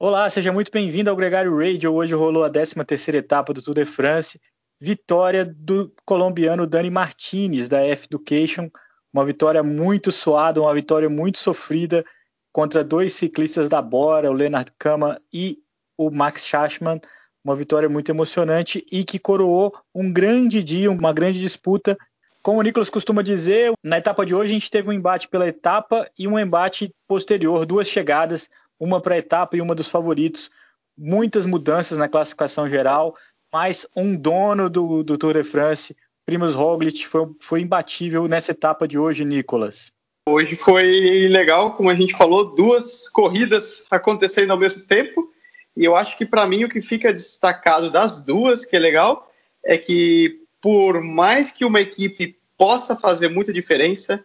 Olá, seja muito bem-vindo ao Gregário Radio. Hoje rolou a 13ª etapa do Tour de France. Vitória do colombiano Dani Martinez, da F-Education. Uma vitória muito suada, uma vitória muito sofrida contra dois ciclistas da Bora, o Leonard Kama e o Max Schachmann. Uma vitória muito emocionante e que coroou um grande dia, uma grande disputa. Como o Nicolas costuma dizer, na etapa de hoje a gente teve um embate pela etapa e um embate posterior, duas chegadas, uma para a etapa e uma dos favoritos. Muitas mudanças na classificação geral, mas um dono do, do Tour de France, Primoz Roglic, foi, foi imbatível nessa etapa de hoje, Nicolas. Hoje foi legal, como a gente falou, duas corridas acontecendo ao mesmo tempo. E eu acho que para mim o que fica destacado das duas, que é legal, é que por mais que uma equipe possa fazer muita diferença,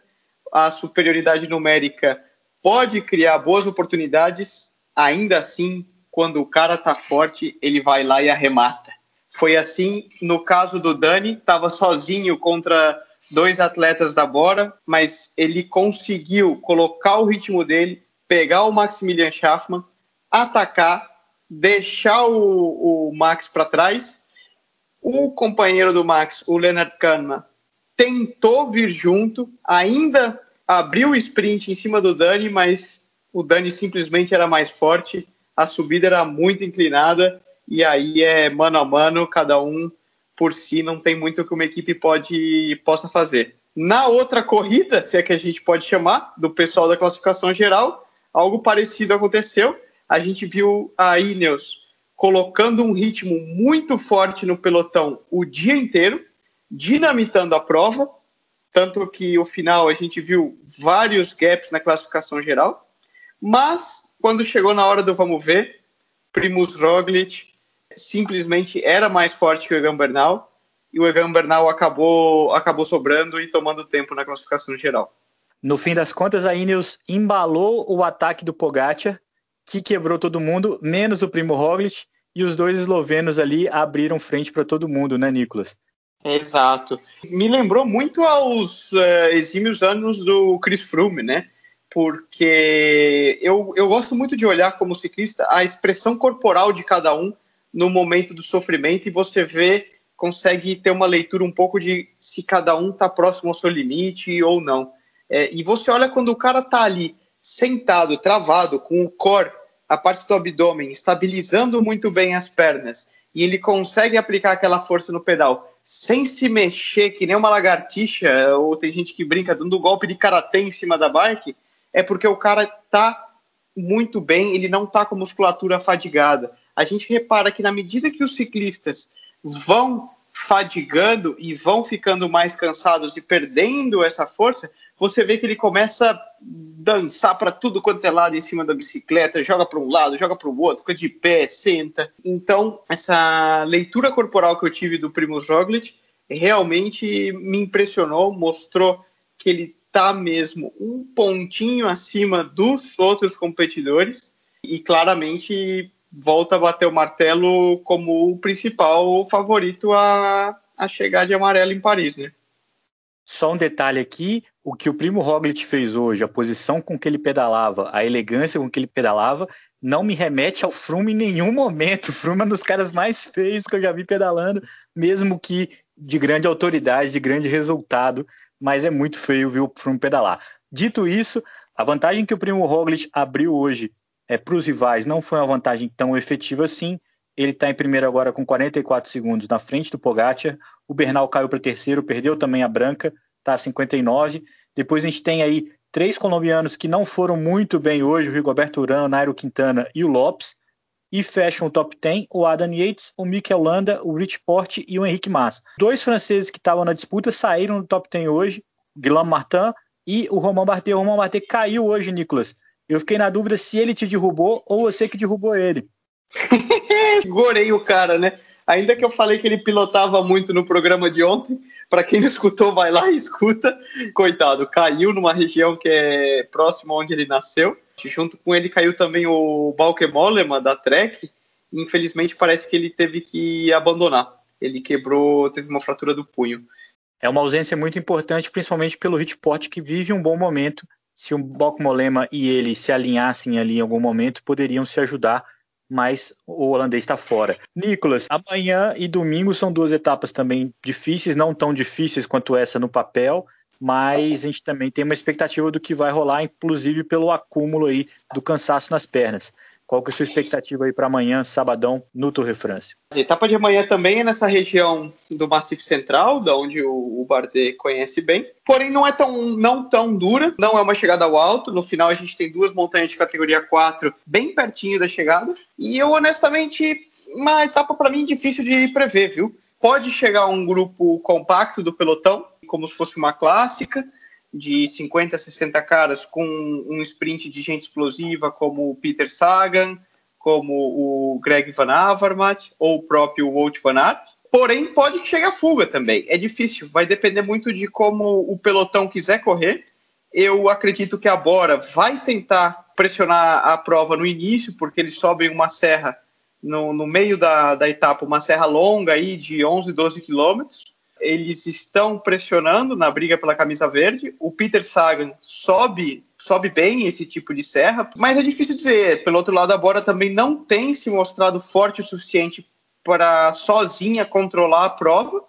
a superioridade numérica pode criar boas oportunidades, ainda assim, quando o cara tá forte, ele vai lá e arremata. Foi assim no caso do Dani, estava sozinho contra dois atletas da Bora, mas ele conseguiu colocar o ritmo dele, pegar o Maximilian Schaffmann, atacar, deixar o, o Max para trás. O companheiro do Max, o Leonard Kahneman, tentou vir junto, ainda abriu o sprint em cima do Dani, mas o Dani simplesmente era mais forte, a subida era muito inclinada e aí é mano a mano, cada um por si, não tem muito que uma equipe pode possa fazer. Na outra corrida, se é que a gente pode chamar, do pessoal da classificação geral, algo parecido aconteceu. A gente viu a Ineos colocando um ritmo muito forte no pelotão o dia inteiro, dinamitando a prova, tanto que o final a gente viu vários gaps na classificação geral, mas quando chegou na hora do vamos ver, Primus Roglic simplesmente era mais forte que o Egan Bernal e o Egan Bernal acabou, acabou sobrando e tomando tempo na classificação geral. No fim das contas, a Ineos embalou o ataque do Pogacar, que quebrou todo mundo, menos o Primo Roglic, e os dois eslovenos ali abriram frente para todo mundo, né, Nicolas? Exato. Me lembrou muito aos uh, exímios anos do Chris Froome, né? Porque eu, eu gosto muito de olhar como ciclista a expressão corporal de cada um no momento do sofrimento e você vê, consegue ter uma leitura um pouco de se cada um está próximo ao seu limite ou não. É, e você olha quando o cara está ali sentado, travado, com o core, a parte do abdômen, estabilizando muito bem as pernas, e ele consegue aplicar aquela força no pedal sem se mexer, que nem uma lagartixa, ou tem gente que brinca dando golpe de karatê em cima da bike, é porque o cara tá muito bem, ele não tá com musculatura fadigada. A gente repara que na medida que os ciclistas vão fadigando e vão ficando mais cansados e perdendo essa força, você vê que ele começa a dançar para tudo quanto é lado em cima da bicicleta, joga para um lado, joga para o outro, fica de pé, senta. Então, essa leitura corporal que eu tive do Primoz Roglic realmente me impressionou, mostrou que ele está mesmo um pontinho acima dos outros competidores e claramente volta a bater o martelo como o principal favorito a, a chegar de amarelo em Paris, né? Só um detalhe aqui, o que o Primo Roglic fez hoje, a posição com que ele pedalava, a elegância com que ele pedalava, não me remete ao Froome em nenhum momento. O Froome é um dos caras mais feios que eu já vi pedalando, mesmo que de grande autoridade, de grande resultado, mas é muito feio ver o Froome pedalar. Dito isso, a vantagem que o Primo Roglic abriu hoje é, para os rivais não foi uma vantagem tão efetiva assim. Ele está em primeiro agora com 44 segundos na frente do Pogacar. O Bernal caiu para terceiro, perdeu também a branca, a 59. Depois a gente tem aí três colombianos que não foram muito bem hoje, o Rigoberto Urán, o Nairo Quintana e o Lopes. E fecham o top 10 o Adam Yates, o Mikel Landa, o Rich Porte e o Henrique Massa. Dois franceses que estavam na disputa saíram do top 10 hoje, Guilherme Martin e o Romain Bardet. O Romain caiu hoje, Nicolas. Eu fiquei na dúvida se ele te derrubou ou você que derrubou ele. Gorei o cara, né? Ainda que eu falei que ele pilotava muito no programa de ontem, para quem não escutou, vai lá e escuta. Coitado, caiu numa região que é próxima onde ele nasceu. Junto com ele caiu também o Balke Mollema da Trek. Infelizmente parece que ele teve que abandonar. Ele quebrou, teve uma fratura do punho. É uma ausência muito importante, principalmente pelo Hitport, que vive um bom momento. Se o Balke Mollema e ele se alinhassem ali em algum momento, poderiam se ajudar mas o holandês está fora. Nicolas, amanhã e domingo são duas etapas também difíceis, não tão difíceis quanto essa no papel, mas a gente também tem uma expectativa do que vai rolar, inclusive pelo acúmulo aí do cansaço nas pernas. Qual que é a sua expectativa aí para amanhã, sabadão, no Tour de France? A etapa de amanhã também é nessa região do Massif Central, da onde o, Bardet conhece bem. Porém, não é tão, não tão dura, não é uma chegada ao alto. No final, a gente tem duas montanhas de categoria 4 bem pertinho da chegada. E eu, honestamente, uma etapa para mim difícil de prever, viu? Pode chegar um grupo compacto do pelotão, como se fosse uma clássica de 50 a 60 caras com um sprint de gente explosiva como o Peter Sagan, como o Greg Van Avermaet ou o próprio Wout Van Aert. Porém, pode que chegue a fuga também. É difícil, vai depender muito de como o pelotão quiser correr. Eu acredito que a Bora vai tentar pressionar a prova no início, porque eles sobem uma serra no, no meio da, da etapa, uma serra longa aí de 11, 12 quilômetros eles estão pressionando na briga pela camisa verde. O Peter Sagan sobe, sobe bem esse tipo de serra, mas é difícil dizer. Pelo outro lado, a Bora também não tem se mostrado forte o suficiente para sozinha controlar a prova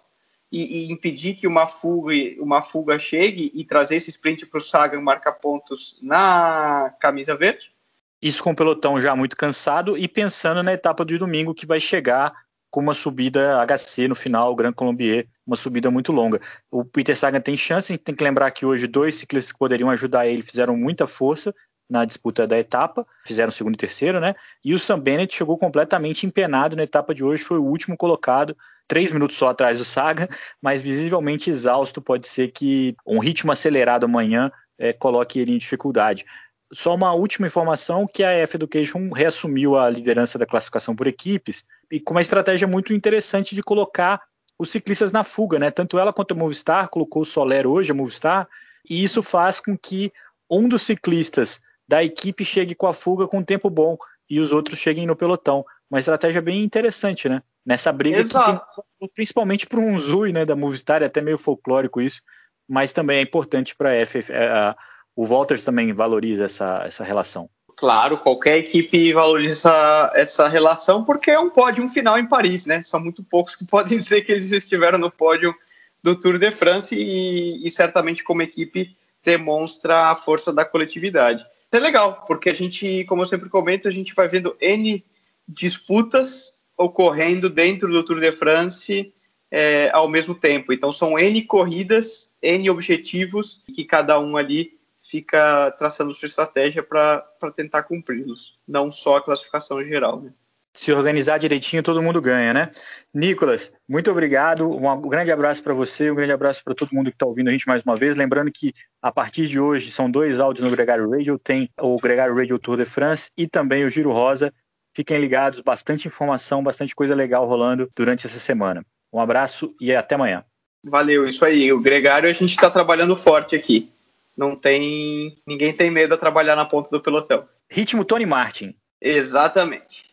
e, e impedir que uma fuga, uma fuga chegue e trazer esse sprint para o Sagan marcar pontos na camisa verde. Isso com o pelotão já muito cansado e pensando na etapa do domingo que vai chegar com uma subida HC no final, o Grand Colombier, uma subida muito longa. O Peter Sagan tem chance, a gente tem que lembrar que hoje dois ciclistas que poderiam ajudar ele fizeram muita força na disputa da etapa, fizeram segundo e terceiro, né? E o Sam Bennett chegou completamente empenado na etapa de hoje, foi o último colocado, três minutos só atrás do Sagan, mas visivelmente exausto. Pode ser que um ritmo acelerado amanhã é, coloque ele em dificuldade. Só uma última informação que a F Education reassumiu a liderança da classificação por equipes e com uma estratégia muito interessante de colocar os ciclistas na fuga, né? Tanto ela quanto a Movistar colocou o Soler hoje, a Movistar, e isso faz com que um dos ciclistas da equipe chegue com a fuga com um tempo bom e os outros cheguem no pelotão. Uma estratégia bem interessante, né? Nessa briga Exato. que tem, principalmente para um Zui, né, da Movistar, é até meio folclórico isso, mas também é importante para a F, a, o Walters também valoriza essa, essa relação. Claro, qualquer equipe valoriza essa, relação porque é um pódio final em Paris, né? São muito poucos que podem dizer que eles estiveram no pódio do Tour de France e, e certamente como equipe demonstra a força da coletividade. Isso é legal, porque a gente, como eu sempre comento, a gente vai vendo N disputas ocorrendo dentro do Tour de France é, ao mesmo tempo. Então são N corridas, N objetivos que cada um ali fica traçando sua estratégia para tentar cumpri-los, não só a classificação geral. Né? Se organizar direitinho, todo mundo ganha, né? Nicolas, muito obrigado. Um grande abraço para você, um grande abraço para todo mundo que está ouvindo a gente mais uma vez. Lembrando que a partir de hoje são dois áudios no Gregário Radio: tem o Gregário Radio Tour de France e também o Giro Rosa. Fiquem ligados, bastante informação, bastante coisa legal rolando durante essa semana. Um abraço e até amanhã. Valeu, isso aí. O Gregário a gente está trabalhando forte aqui não tem. Ninguém tem medo de trabalhar na ponta do pelotão. Ritmo Tony Martin. Exatamente.